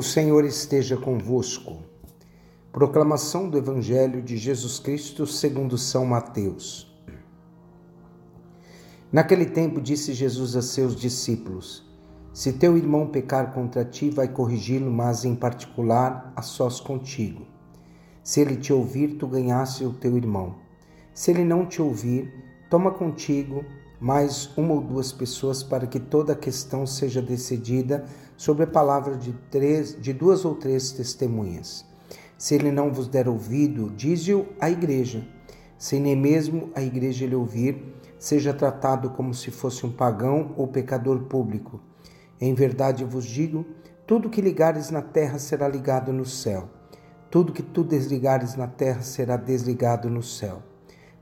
O Senhor esteja convosco. Proclamação do Evangelho de Jesus Cristo segundo São Mateus. Naquele tempo disse Jesus a seus discípulos: Se teu irmão pecar contra ti, vai corrigi-lo, mas em particular a sós contigo. Se ele te ouvir, tu ganhaste o teu irmão. Se ele não te ouvir, toma contigo mais uma ou duas pessoas para que toda a questão seja decidida sobre a palavra de, três, de duas ou três testemunhas. Se ele não vos der ouvido, dize-o à igreja. Se nem mesmo a igreja lhe ouvir, seja tratado como se fosse um pagão ou pecador público. Em verdade vos digo: tudo que ligares na terra será ligado no céu. Tudo que tu desligares na terra será desligado no céu.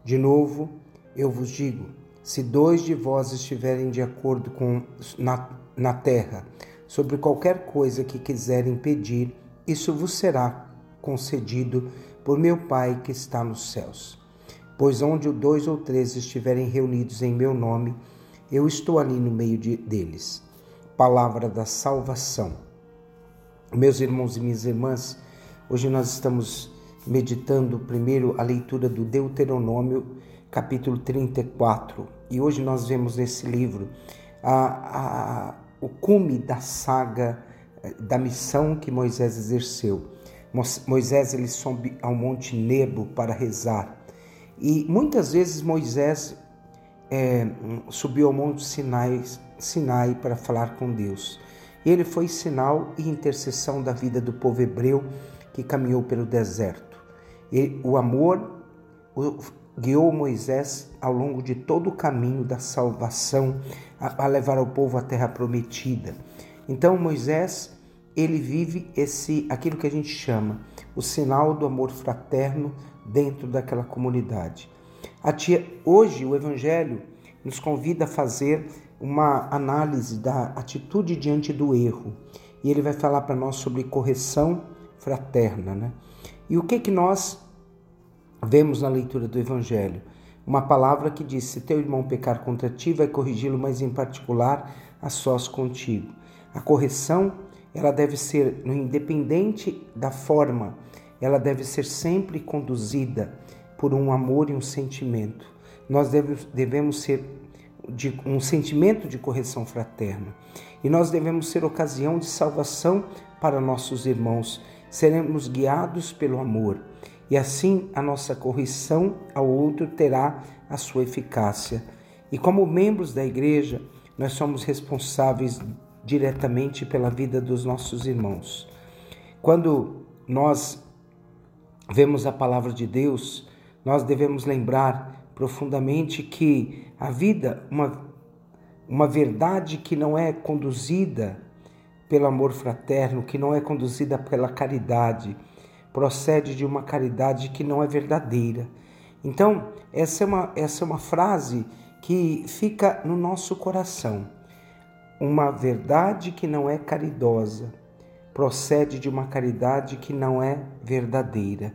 De novo, eu vos digo: se dois de vós estiverem de acordo com na, na terra sobre qualquer coisa que quiserem pedir, isso vos será concedido por meu Pai que está nos céus. Pois onde dois ou três estiverem reunidos em meu nome, eu estou ali no meio de, deles. Palavra da salvação. Meus irmãos e minhas irmãs, hoje nós estamos meditando primeiro a leitura do Deuteronômio capítulo 34. E hoje nós vemos nesse livro a, a, o cume da saga eh, da missão que Moisés exerceu. Moisés ele sobe ao monte Nebo para rezar. E muitas vezes Moisés é, subiu ao monte Sinai, Sinai para falar com Deus. Ele foi sinal e intercessão da vida do povo hebreu que caminhou pelo deserto. O amor guiou Moisés ao longo de todo o caminho da salvação a, a levar o povo à terra prometida. Então Moisés ele vive esse aquilo que a gente chama o sinal do amor fraterno dentro daquela comunidade. Tia, hoje o Evangelho nos convida a fazer uma análise da atitude diante do erro e ele vai falar para nós sobre correção fraterna, né? E o que que nós vemos na leitura do Evangelho uma palavra que diz: Se teu irmão pecar contra ti, vai corrigi-lo, mas em particular a sós contigo. A correção, ela deve ser, independente da forma, ela deve ser sempre conduzida por um amor e um sentimento. Nós devemos, devemos ser de um sentimento de correção fraterna. E nós devemos ser ocasião de salvação para nossos irmãos. Seremos guiados pelo amor e assim a nossa correção ao outro terá a sua eficácia. E como membros da igreja, nós somos responsáveis diretamente pela vida dos nossos irmãos. Quando nós vemos a palavra de Deus, nós devemos lembrar profundamente que a vida, uma, uma verdade que não é conduzida pelo amor fraterno, que não é conduzida pela caridade, procede de uma caridade que não é verdadeira. Então, essa é uma, essa é uma frase que fica no nosso coração. Uma verdade que não é caridosa procede de uma caridade que não é verdadeira.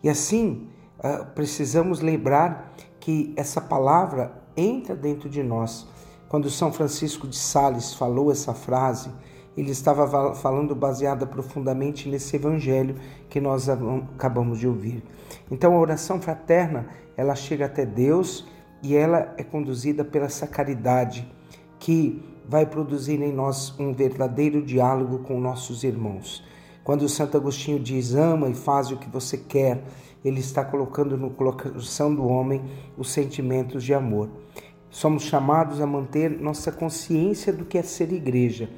E assim, ah, precisamos lembrar que essa palavra entra dentro de nós. Quando São Francisco de Sales falou essa frase, ele estava falando baseada profundamente nesse evangelho que nós acabamos de ouvir. Então a oração fraterna, ela chega até Deus e ela é conduzida pela essa caridade que vai produzir em nós um verdadeiro diálogo com nossos irmãos. Quando Santo Agostinho diz ama e faz o que você quer, ele está colocando no coração do homem os sentimentos de amor. Somos chamados a manter nossa consciência do que é ser igreja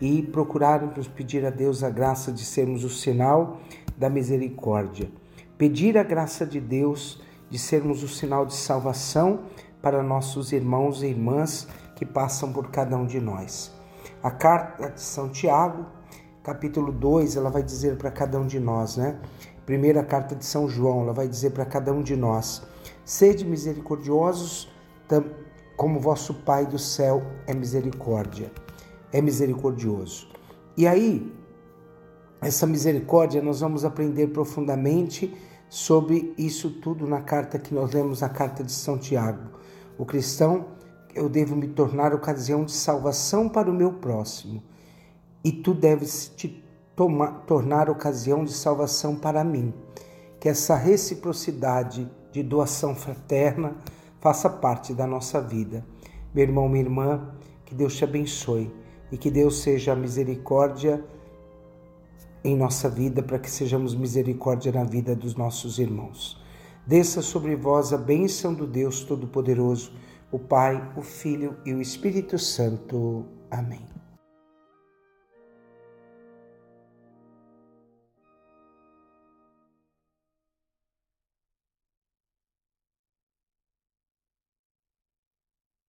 e procurarmos pedir a Deus a graça de sermos o sinal da misericórdia. Pedir a graça de Deus de sermos o sinal de salvação para nossos irmãos e irmãs que passam por cada um de nós. A carta de São Tiago, capítulo 2, ela vai dizer para cada um de nós, né? Primeira carta de São João, ela vai dizer para cada um de nós: Sede misericordiosos, como vosso Pai do céu é misericórdia é misericordioso. E aí, essa misericórdia, nós vamos aprender profundamente sobre isso tudo na carta que nós lemos, na carta de São Tiago. O cristão, eu devo me tornar ocasião de salvação para o meu próximo. E tu deves te tornar ocasião de salvação para mim. Que essa reciprocidade de doação fraterna faça parte da nossa vida. Meu irmão, minha irmã, que Deus te abençoe e que Deus seja a misericórdia em nossa vida para que sejamos misericórdia na vida dos nossos irmãos. Desça sobre vós a bênção do Deus Todo-Poderoso, o Pai, o Filho e o Espírito Santo. Amém.